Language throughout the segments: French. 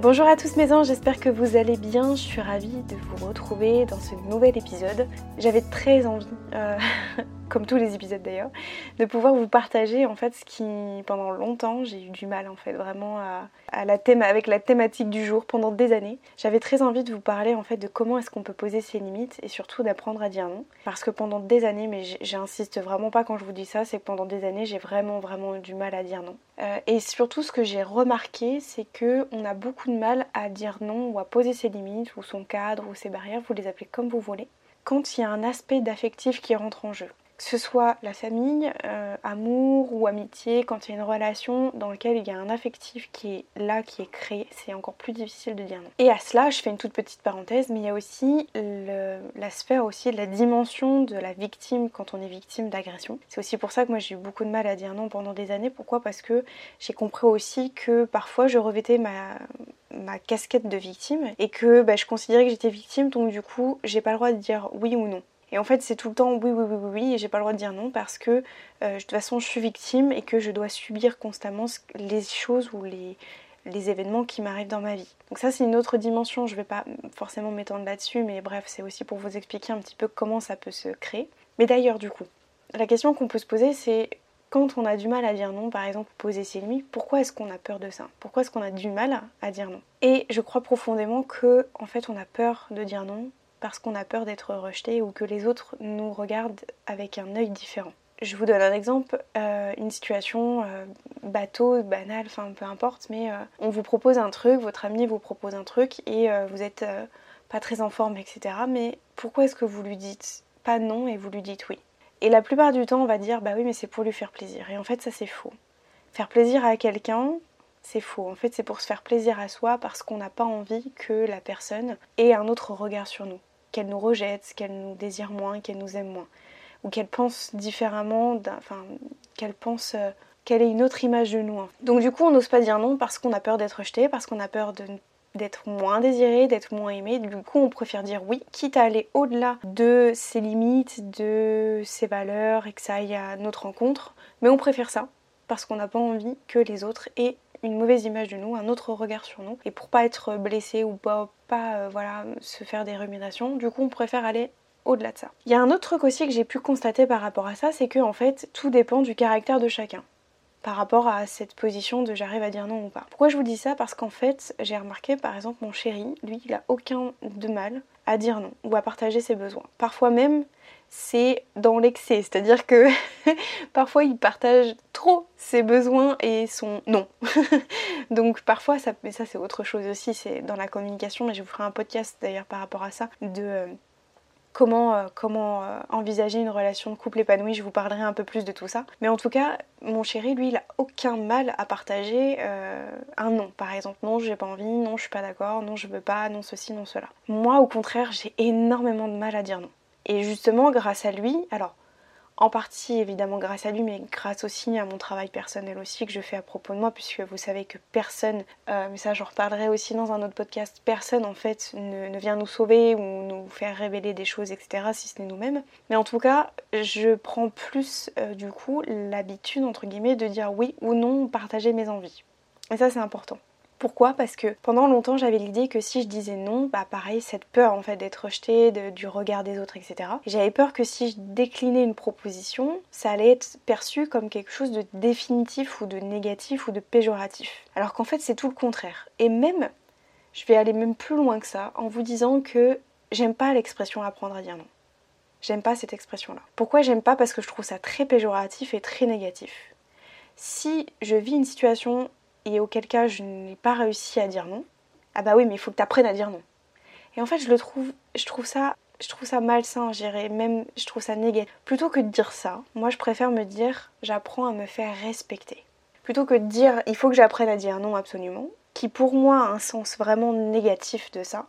Bonjour à tous mes anges, j'espère que vous allez bien. Je suis ravie de vous retrouver dans ce nouvel épisode. J'avais très envie, euh, comme tous les épisodes d'ailleurs, de pouvoir vous partager en fait ce qui, pendant longtemps, j'ai eu du mal en fait vraiment avec la thématique du jour pendant des années. J'avais très envie de vous parler en fait de comment est-ce qu'on peut poser ses limites et surtout d'apprendre à dire non. Parce que pendant des années, mais j'insiste vraiment pas quand je vous dis ça, c'est que pendant des années, j'ai vraiment vraiment eu du mal à dire non. Euh, et surtout, ce que j'ai remarqué, c'est que on a beaucoup de mal à dire non ou à poser ses limites ou son cadre ou ses barrières, vous les appelez comme vous voulez, quand il y a un aspect d'affectif qui rentre en jeu que ce soit la famille, euh, amour ou amitié, quand il y a une relation dans laquelle il y a un affectif qui est là, qui est créé, c'est encore plus difficile de dire non. Et à cela, je fais une toute petite parenthèse, mais il y a aussi la sphère aussi de la dimension de la victime quand on est victime d'agression. C'est aussi pour ça que moi j'ai eu beaucoup de mal à dire non pendant des années. Pourquoi? Parce que j'ai compris aussi que parfois je revêtais ma, ma casquette de victime et que bah, je considérais que j'étais victime, donc du coup j'ai pas le droit de dire oui ou non. Et en fait, c'est tout le temps oui, oui, oui, oui, oui, et j'ai pas le droit de dire non parce que euh, de toute façon, je suis victime et que je dois subir constamment les choses ou les, événements qui m'arrivent dans ma vie. Donc ça, c'est une autre dimension, je vais pas forcément m'étendre là-dessus, mais bref, c'est aussi pour vous expliquer un petit peu comment ça peut se créer. Mais d'ailleurs, du coup, la question qu'on peut se poser, c'est quand on a du mal à dire non, par exemple, poser ses limites, pourquoi est-ce qu'on a peur de ça? Pourquoi est-ce qu'on a du mal à dire non? Et je crois profondément que, en fait, on a peur de dire non parce qu'on a peur d'être rejeté ou que les autres nous regardent avec un œil différent. Je vous donne un exemple, euh, une situation euh, bateau, banale, enfin peu importe, mais euh, on vous propose un truc, votre ami vous propose un truc et vous êtes pas très en forme, etc. Mais pourquoi est-ce que vous lui dites pas non et vous lui dites oui? Et la plupart du temps, on va dire bah oui, mais c'est pour lui faire plaisir. Et en fait, ça c'est faux. Faire plaisir à quelqu'un, c'est faux. En fait, c'est pour se faire plaisir à soi parce qu'on n'a pas envie que la personne ait un autre regard sur nous qu'elle nous rejette, qu'elle nous désire moins, qu'elle nous aime moins. Ou qu'elle pense différemment, enfin, qu'elle pense euh, qu'elle ait une autre image de nous. Hein. Donc du coup, on n'ose pas dire non parce qu'on a peur d'être rejeté, parce qu'on a peur d'être moins désiré, d'être moins aimé. Du coup, on préfère dire oui, quitte à aller au-delà de ses limites, de ses valeurs et que ça aille à notre rencontre. Mais on préfère ça parce qu'on n'a pas envie que les autres aient une mauvaise image de nous, un autre regard sur nous. Et pour pas être blessé ou pas, euh, voilà, se faire des ruminations, du coup on préfère aller au-delà de ça. Il y a un autre truc aussi que j'ai pu constater par rapport à ça, c'est que en fait tout dépend du caractère de chacun par rapport à cette position de j'arrive à dire non ou pas. Pourquoi je vous dis ça? Parce qu'en fait, j'ai remarqué par exemple mon chéri, lui, il a aucun de mal à dire non ou à partager ses besoins. Parfois même, c'est dans l'excès, c'est-à-dire que parfois il partage trop ses besoins et son non. Donc parfois ça, mais ça c'est autre chose aussi, c'est dans la communication, mais je vous ferai un podcast d'ailleurs par rapport à ça, de euh, comment, euh, euh, envisager une relation de couple épanouie, je vous parlerai un peu plus de tout ça. Mais en tout cas, mon chéri, lui, il a aucun mal à partager un non. Par exemple, non, j'ai pas envie, non, je suis pas d'accord, non, je veux pas, non, ceci, non, cela. Moi, au contraire, j'ai énormément de mal à dire non. Et justement, grâce à lui, alors en partie évidemment grâce à lui, mais grâce aussi à mon travail personnel aussi que je fais à propos de moi, puisque vous savez que personne, euh, mais ça j'en reparlerai aussi dans un autre podcast, personne en fait ne, vient nous sauver ou nous faire révéler des choses, etc., si ce n'est nous-mêmes. Mais en tout cas, je prends plus euh, du coup l'habitude, entre guillemets, de dire oui ou non, partager mes envies. Et ça c'est important. Pourquoi? Parce que pendant longtemps j'avais l'idée que si je disais non, bah pareil, cette peur en fait d'être rejetée, du regard des autres, etc. J'avais peur que si je déclinais une proposition, ça allait être perçu comme quelque chose de définitif ou de négatif ou de péjoratif. Alors qu'en fait c'est tout le contraire. Et même, je vais aller même plus loin que ça en vous disant que j'aime pas l'expression apprendre à dire non. J'aime pas cette expression-là. Pourquoi j'aime pas? Parce que je trouve ça très péjoratif et très négatif. Si je vis une situation et auquel cas je n'ai pas réussi à dire non, ah bah oui, mais il faut que tu apprennes à dire non. Et en fait, je le trouve, je trouve ça, je trouve ça malsain, j'irais même, je trouve ça négatif. Plutôt que de dire ça, moi je préfère me dire, j'apprends à me faire respecter. plutôt que de dire il faut que j'apprenne à dire non absolument, qui pour moi a un sens vraiment négatif de ça,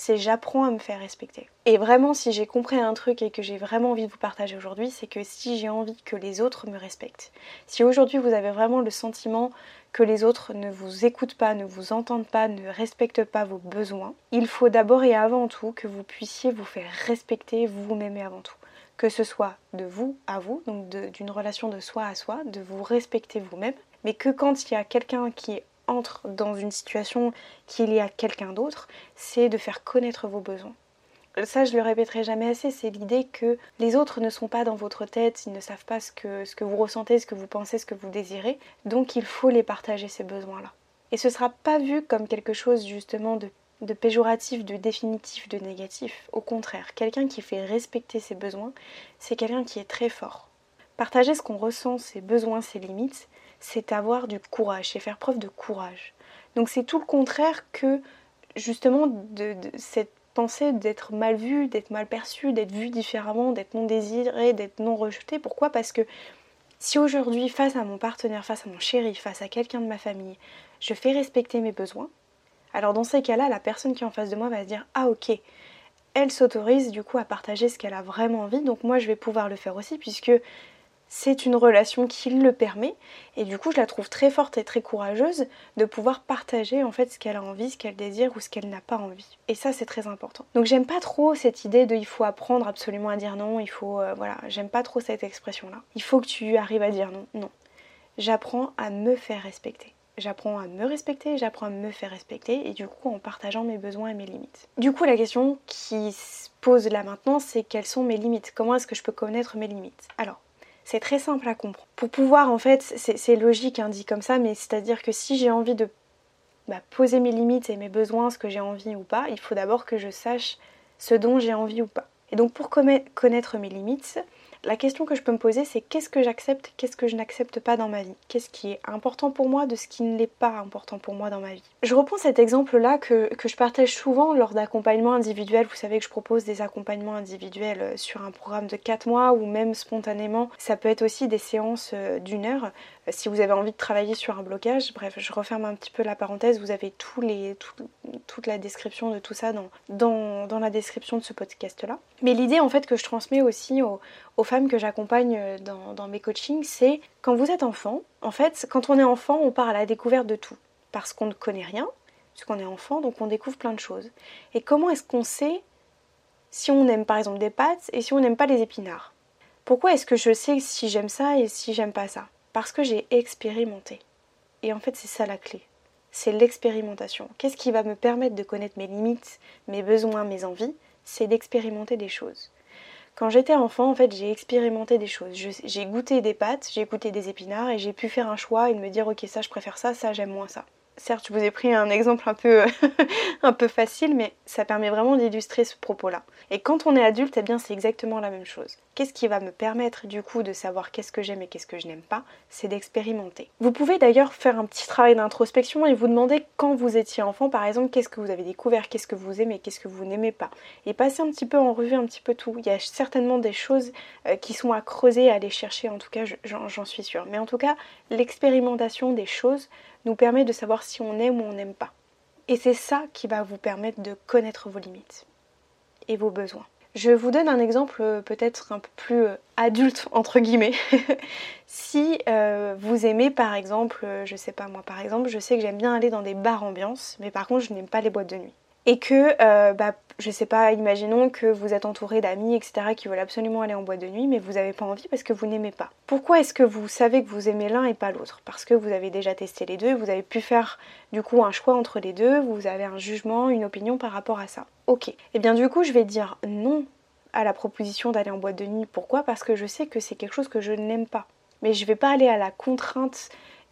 c'est j'apprends à me faire respecter. Et vraiment, si j'ai compris un truc et que j'ai vraiment envie de vous partager aujourd'hui, c'est que si j'ai envie que les autres me respectent, si aujourd'hui vous avez vraiment le sentiment que les autres ne vous écoutent pas, ne vous entendent pas, ne respectent pas vos besoins, il faut d'abord et avant tout que vous puissiez vous faire respecter vous-même et avant tout. Que ce soit de vous à vous, donc d'une relation de soi à soi, de vous respecter vous-même, mais que quand il y a quelqu'un qui entre dans une situation qu'il y a quelqu'un d'autre, c'est de faire connaître vos besoins. Ça, je le répéterai jamais assez, c'est l'idée que les autres ne sont pas dans votre tête, ils ne savent pas ce que, vous ressentez, ce que vous pensez, ce que vous désirez, donc il faut les partager, ces besoins-là. Et ce ne sera pas vu comme quelque chose justement de péjoratif, de définitif, de négatif. Au contraire, quelqu'un qui fait respecter ses besoins, c'est quelqu'un qui est très fort. Partager ce qu'on ressent, ses besoins, ses limites, c'est avoir du courage, c'est faire preuve de courage. Donc c'est tout le contraire que justement de, cette pensée d'être mal vu, d'être mal perçu, d'être vu différemment, d'être non désiré, d'être non rejeté. Pourquoi? Parce que si aujourd'hui, face à mon partenaire, face à mon chéri, face à quelqu'un de ma famille, je fais respecter mes besoins, alors dans ces cas-là, la personne qui est en face de moi va se dire Ah ok, elle s'autorise du coup à partager ce qu'elle a vraiment envie, donc moi je vais pouvoir le faire aussi puisque c'est une relation qui le permet et du coup je la trouve très forte et très courageuse de pouvoir partager en fait ce qu'elle a envie, ce qu'elle désire ou ce qu'elle n'a pas envie. Et ça c'est très important. Donc j'aime pas trop cette idée de il faut apprendre absolument à dire non, il faut euh, voilà, j'aime pas trop cette expression là. Il faut que tu arrives à dire non. Non. J'apprends à me faire respecter. J'apprends à me respecter, j'apprends à me faire respecter et du coup en partageant mes besoins et mes limites. Du coup la question qui se pose là maintenant c'est quelles sont mes limites? Comment est-ce que je peux connaître mes limites? Alors c'est très simple à comprendre. Pour pouvoir, en fait, c'est logique, hein, dit comme ça, mais c'est-à-dire que si j'ai envie de bah, poser mes limites et mes besoins, ce que j'ai envie ou pas, il faut d'abord que je sache ce dont j'ai envie ou pas. Et donc pour connaître mes limites, la question que je peux me poser, c'est qu'est-ce que j'accepte, qu'est-ce que je n'accepte pas dans ma vie? Qu'est-ce qui est important pour moi de ce qui ne l'est pas important pour moi dans ma vie? Je reprends cet exemple-là que, je partage souvent lors d'accompagnements individuels. Vous savez que je propose des accompagnements individuels euh, sur un programme de 4 mois ou même spontanément. Ça peut être aussi des séances euh, d'une heure euh, si vous avez envie de travailler sur un blocage. Bref, je referme un petit peu la parenthèse. Vous avez tous les, toute la description de tout ça dans, dans, dans la description de ce podcast-là. Mais l'idée en fait que je transmets aussi aux, femmes que j'accompagne euh, dans, mes coachings, c'est quand vous êtes enfant, en fait, quand on est enfant, on part à la découverte de tout. Parce qu'on ne connaît rien, puisqu'on est enfant, donc on découvre plein de choses. Et comment est-ce qu'on sait si on aime par exemple des pâtes et si on n'aime pas les épinards? Pourquoi est-ce que je sais si j'aime ça et si j'aime pas ça? Parce que j'ai expérimenté. Et en fait, c'est ça la clé. C'est l'expérimentation. Qu'est-ce qui va me permettre de connaître mes limites, mes besoins, mes envies? C'est d'expérimenter des choses. Quand j'étais enfant, en fait, j'ai expérimenté des choses. J'ai goûté des pâtes, j'ai goûté des épinards et j'ai pu faire un choix et me dire ok ça je préfère ça, ça j'aime moins ça. Certes, je vous ai pris un exemple un peu, un peu facile, mais ça permet vraiment d'illustrer ce propos-là. Et quand on est adulte, eh bien c'est exactement la même chose. Qu'est-ce qui va me permettre du coup de savoir qu'est-ce que j'aime et qu'est-ce que je n'aime pas C'est d'expérimenter. Vous pouvez d'ailleurs faire un petit travail d'introspection et vous demander quand vous étiez enfant, par exemple, qu'est-ce que vous avez découvert, qu'est-ce que vous aimez, qu'est-ce que vous n'aimez pas. Et passer un petit peu en revue un petit peu tout. Il y a certainement des choses euh, qui sont à creuser, à aller chercher, en tout cas j'en suis sûre. Mais en tout cas, l'expérimentation des choses nous permet de savoir si on aime ou on n'aime pas. Et c'est ça qui va vous permettre de connaître vos limites et vos besoins. Je vous donne un exemple euh, peut-être un peu plus euh, adulte entre guillemets. si euh, vous aimez par exemple, je sais pas moi par exemple, je sais que j'aime bien aller dans des bars ambiance, mais par contre je n'aime pas les boîtes de nuit et que, euh, bah, je sais pas, imaginons que vous êtes entouré d'amis, etc., qui veulent absolument aller en boîte de nuit, mais vous n'avez pas envie parce que vous n'aimez pas. Pourquoi est-ce que vous savez que vous aimez l'un et pas l'autre? Parce que vous avez déjà testé les deux, vous avez pu faire du coup un choix entre les deux, vous avez un jugement, une opinion par rapport à ça. Ok. Et eh bien du coup, je vais dire non à la proposition d'aller en boîte de nuit. Pourquoi? Parce que je sais que c'est quelque chose que je n'aime pas. Mais je vais pas aller à la contrainte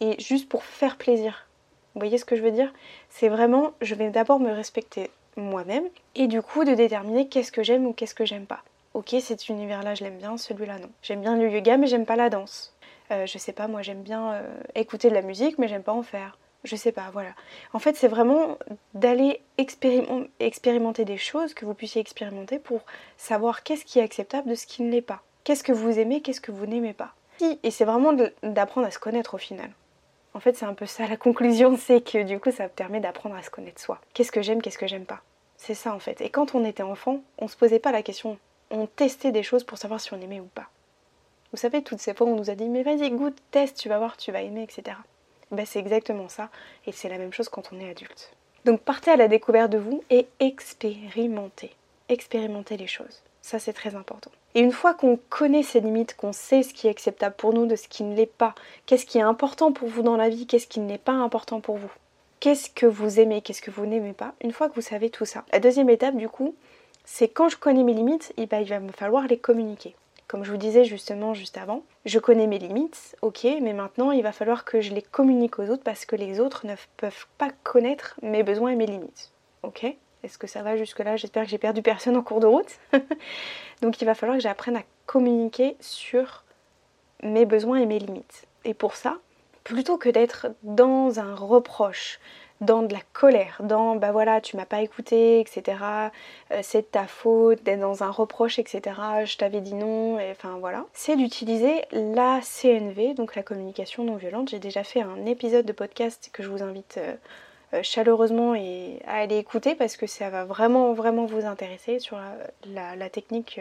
et juste pour faire plaisir. Vous voyez ce que je veux dire? C'est vraiment, je vais d'abord me respecter moi-même et du coup de déterminer qu'est-ce que j'aime ou qu'est-ce que j'aime pas. Ok, cet univers-là, je l'aime bien, celui-là non. J'aime bien le yoga, mais j'aime pas la danse. Euh, je sais pas, moi j'aime bien euh, écouter de la musique, mais j'aime pas en faire. Je sais pas, voilà. En fait, c'est vraiment d'aller expérimenter des choses que vous puissiez expérimenter pour savoir qu'est-ce qui est acceptable de ce qui ne l'est pas. Qu'est-ce que vous aimez, qu'est-ce que vous n'aimez pas. Et c'est vraiment d'apprendre à se connaître au final. En fait, c'est un peu ça la conclusion, c'est que du coup, ça permet d'apprendre à se connaître soi. Qu'est-ce que j'aime, qu'est-ce que j'aime pas? C'est ça en fait. Et quand on était enfant, on se posait pas la question. On testait des choses pour savoir si on aimait ou pas. Vous savez, toutes ces fois on nous a dit mais vas-y, goûte, teste, tu vas voir, tu vas aimer, etc. Ben, c'est exactement ça. Et c'est la même chose quand on est adulte. Donc partez à la découverte de vous et expérimentez. Expérimentez les choses. Ça, c'est très important. Et une fois qu'on connaît ses limites, qu'on sait ce qui est acceptable pour nous de ce qui ne l'est pas, qu'est-ce qui est important pour vous dans la vie, qu'est-ce qui n'est pas important pour vous, qu'est-ce que vous aimez, qu'est-ce que vous n'aimez pas, une fois que vous savez tout ça. La deuxième étape, du coup, c'est quand je connais mes limites, eh ben, il va me falloir les communiquer. Comme je vous disais justement juste avant, je connais mes limites, ok, mais maintenant il va falloir que je les communique aux autres parce que les autres ne peuvent pas connaître mes besoins et mes limites. Ok? Est-ce que ça va jusque-là? J'espère que j'ai perdu personne en cours de route. Donc il va falloir que j'apprenne à communiquer sur mes besoins et mes limites. Et pour ça, plutôt que d'être dans un reproche, dans de la colère, dans bah voilà, tu m'as pas écouté, etc. Euh, c'est de ta faute, d'être dans un reproche, etc. Je t'avais dit non, et enfin voilà. C'est d'utiliser la CNV, donc la communication non violente. J'ai déjà fait un épisode de podcast que je vous invite euh, chaleureusement et à aller écouter parce que ça va vraiment vraiment vous intéresser sur la, technique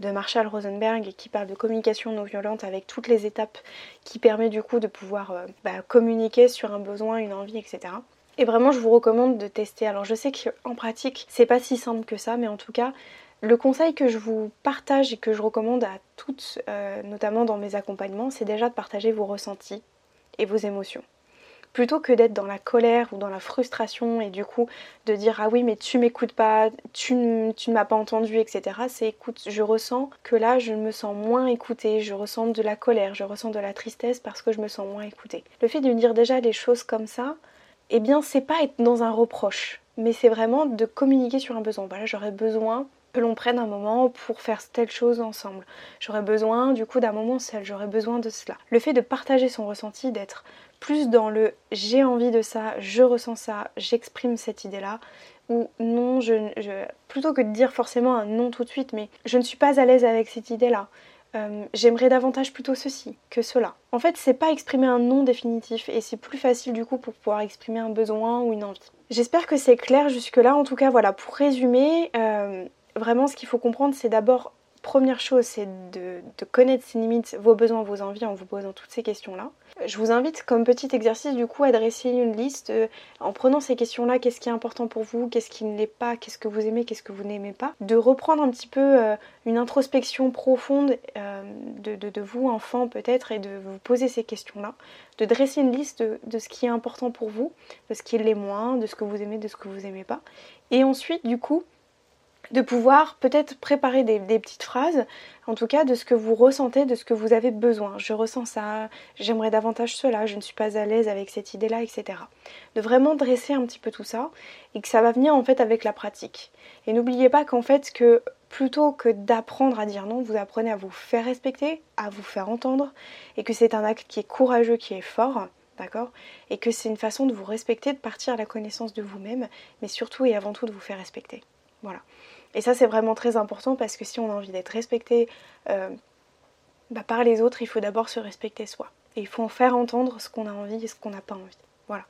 de Marshall Rosenberg qui parle de communication non violente avec toutes les étapes qui permet du coup de pouvoir bah, communiquer sur un besoin, une envie, etc. Et vraiment, je vous recommande de tester. Alors, je sais qu'en pratique, c'est pas si simple que ça, mais en tout cas, le conseil que je vous partage et que je recommande à toutes, euh, notamment dans mes accompagnements, c'est déjà de partager vos ressentis et vos émotions. Plutôt que d'être dans la colère ou dans la frustration et du coup de dire ah oui mais tu m'écoutes pas, tu, ne m'as pas entendu, etc. C'est écoute, je ressens que là je me sens moins écoutée, je ressens de la colère, je ressens de la tristesse parce que je me sens moins écoutée. Le fait de dire déjà les choses comme ça, eh bien c'est pas être dans un reproche, mais c'est vraiment de communiquer sur un besoin. Voilà, j'aurais besoin que l'on prenne un moment pour faire telle chose ensemble. J'aurais besoin du coup d'un moment seul, j'aurais besoin de cela. Le fait de partager son ressenti, d'être plus dans le j'ai envie de ça, je ressens ça, j'exprime cette idée-là, ou non, je, plutôt que de dire forcément un non tout de suite, mais je ne suis pas à l'aise avec cette idée-là. Euh, j'aimerais davantage plutôt ceci que cela. En fait, c'est pas exprimer un non définitif et c'est plus facile du coup pour pouvoir exprimer un besoin ou une envie. J'espère que c'est clair jusque-là. En tout cas, voilà, pour résumer, euh, vraiment ce qu'il faut comprendre, c'est d'abord première chose, c'est de, connaître ses limites, vos besoins, vos envies en vous posant toutes ces questions-là. Je vous invite comme petit exercice du coup à dresser une liste euh, en prenant ces questions-là, qu'est-ce qui est important pour vous, qu'est-ce qui ne l'est pas, qu'est-ce que vous aimez, qu'est-ce que vous n'aimez pas, de reprendre un petit peu euh, une introspection profonde euh, de, vous, enfant peut-être, et de vous poser ces questions-là, de dresser une liste de, de, ce qui est important pour vous, de ce qui l'est moins, de ce que vous aimez, de ce que vous aimez pas, et ensuite du coup de pouvoir peut-être préparer des, petites phrases, en tout cas de ce que vous ressentez, de ce que vous avez besoin. Je ressens ça, j'aimerais davantage cela, je ne suis pas à l'aise avec cette idée-là, etc. De vraiment dresser un petit peu tout ça et que ça va venir en fait avec la pratique. Et n'oubliez pas qu'en fait que plutôt que d'apprendre à dire non, vous apprenez à vous faire respecter, à vous faire entendre et que c'est un acte qui est courageux, qui est fort. D'accord? Et que c'est une façon de vous respecter, de partir à la connaissance de vous-même, mais surtout et avant tout de vous faire respecter. Voilà. Et ça, c'est vraiment très important parce que si on a envie d'être respecté euh, bah, par les autres, il faut d'abord se respecter soi. Et il faut en faire entendre ce qu'on a envie et ce qu'on n'a pas envie. Voilà.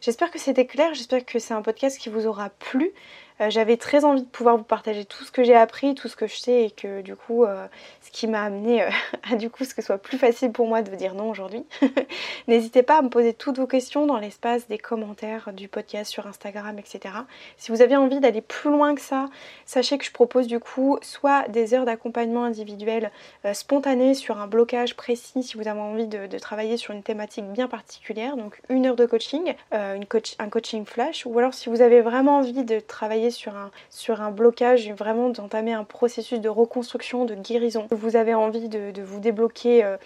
J'espère que c'était clair, j'espère que c'est un podcast qui vous aura plu. Euh, j'avais très envie de pouvoir vous partager tout ce que j'ai appris, tout ce que je sais et que du coup, euh, ce qui m'a amené euh, à du coup ce que soit plus facile pour moi de vous dire non aujourd'hui. N'hésitez pas à me poser toutes vos questions dans l'espace des commentaires du podcast sur Instagram, etc. Si vous avez envie d'aller plus loin que ça, sachez que je propose du coup soit des heures d'accompagnement individuel spontané sur un blocage précis si vous avez envie de, travailler sur une thématique bien particulière, donc une heure de coaching, un coaching flash, ou alors si vous avez vraiment envie de travailler sur un, blocage, vraiment d'entamer un processus de reconstruction, de guérison. Vous avez envie de, vous débloquer euh,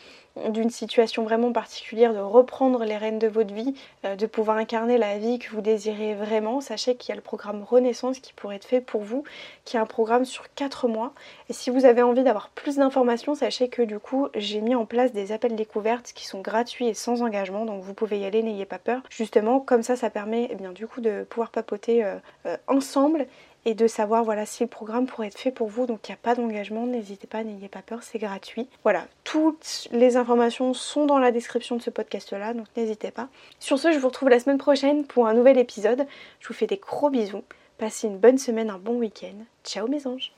d'une situation vraiment particulière, de reprendre les rênes de votre vie, euh, de pouvoir incarner la vie que vous désirez vraiment, sachez qu'il y a le programme Renaissance qui pourrait être fait pour vous, qui est un programme sur 4 mois. Et si vous avez envie d'avoir plus d'informations, sachez que du coup j'ai mis en place des appels découvertes qui sont gratuits et sans engagement, donc vous pouvez y aller, n'ayez pas peur. Justement, comme ça, ça permet eh du coup de pouvoir papoter euh, euh, ensemble et de savoir voilà si le programme pourrait être fait pour vous. Donc il n'y a pas d'engagement, n'hésitez pas, n'ayez pas peur, c'est gratuit. Voilà, toutes les informations sont dans la description de ce podcast là, donc n'hésitez pas. Sur ce, je vous retrouve la semaine prochaine pour un nouvel épisode. Je vous fais des gros bisous. Passez une bonne semaine, un bon week-end. Ciao mes anges